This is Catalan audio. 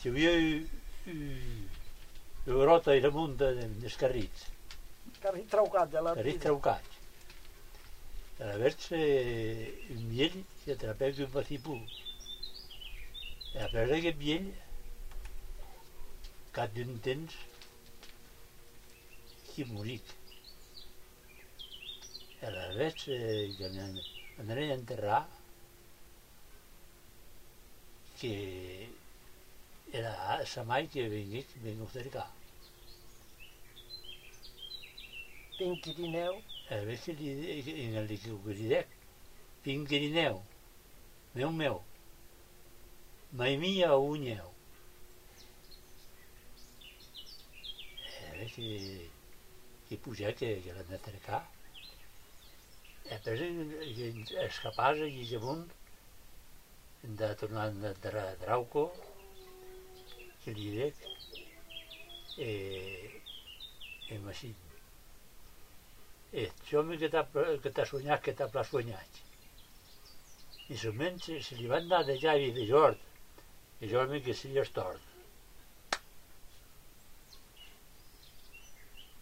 Ci havia la rota i damunt de, dels carrits, Carri traucat de la carrits traucats. A la verge un miell si atrapeu un bacipú. E a veure aquest miell, cap d'un temps, qui moric. A la verge que m'anaren a enterrar, que era sa mai que venic, vengo cerca. Pinquirineu, A veure li, en el que li dec, pinguerineu, meu meu, mai mia unyeu. A veure que, pujar, que, que l'han de cercar. Després escapar i amunt, de tornar a Dra- Drauco, que li dec, e, e així. E home que t'ha sognat, que t'ha pla sognat. I sovint se, se li van dar de llavi de jord, i jo que se li és.